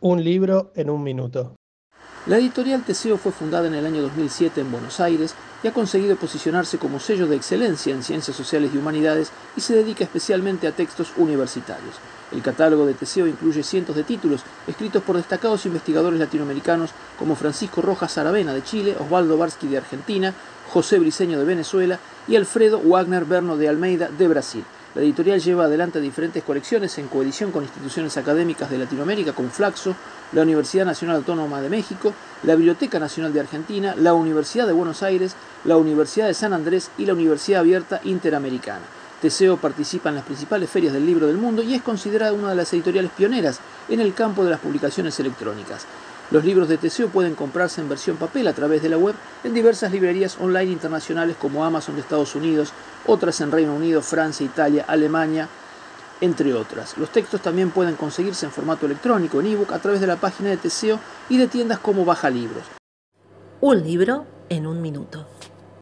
Un libro en un minuto. La editorial Teseo fue fundada en el año 2007 en Buenos Aires y ha conseguido posicionarse como sello de excelencia en ciencias sociales y humanidades y se dedica especialmente a textos universitarios. El catálogo de Teseo incluye cientos de títulos escritos por destacados investigadores latinoamericanos como Francisco Rojas Aravena de Chile, Osvaldo Barsky de Argentina, José Briceño de Venezuela y Alfredo Wagner Berno de Almeida de Brasil. La editorial lleva adelante diferentes colecciones en coedición con instituciones académicas de Latinoamérica como Flaxo, la Universidad Nacional Autónoma de México, la Biblioteca Nacional de Argentina, la Universidad de Buenos Aires, la Universidad de San Andrés y la Universidad Abierta Interamericana. Teseo participa en las principales ferias del libro del mundo y es considerada una de las editoriales pioneras en el campo de las publicaciones electrónicas. Los libros de Teseo pueden comprarse en versión papel a través de la web en diversas librerías online internacionales como Amazon de Estados Unidos, otras en Reino Unido, Francia, Italia, Alemania, entre otras. Los textos también pueden conseguirse en formato electrónico, en ebook, a través de la página de Teseo y de tiendas como Baja Libros. Un libro en un minuto.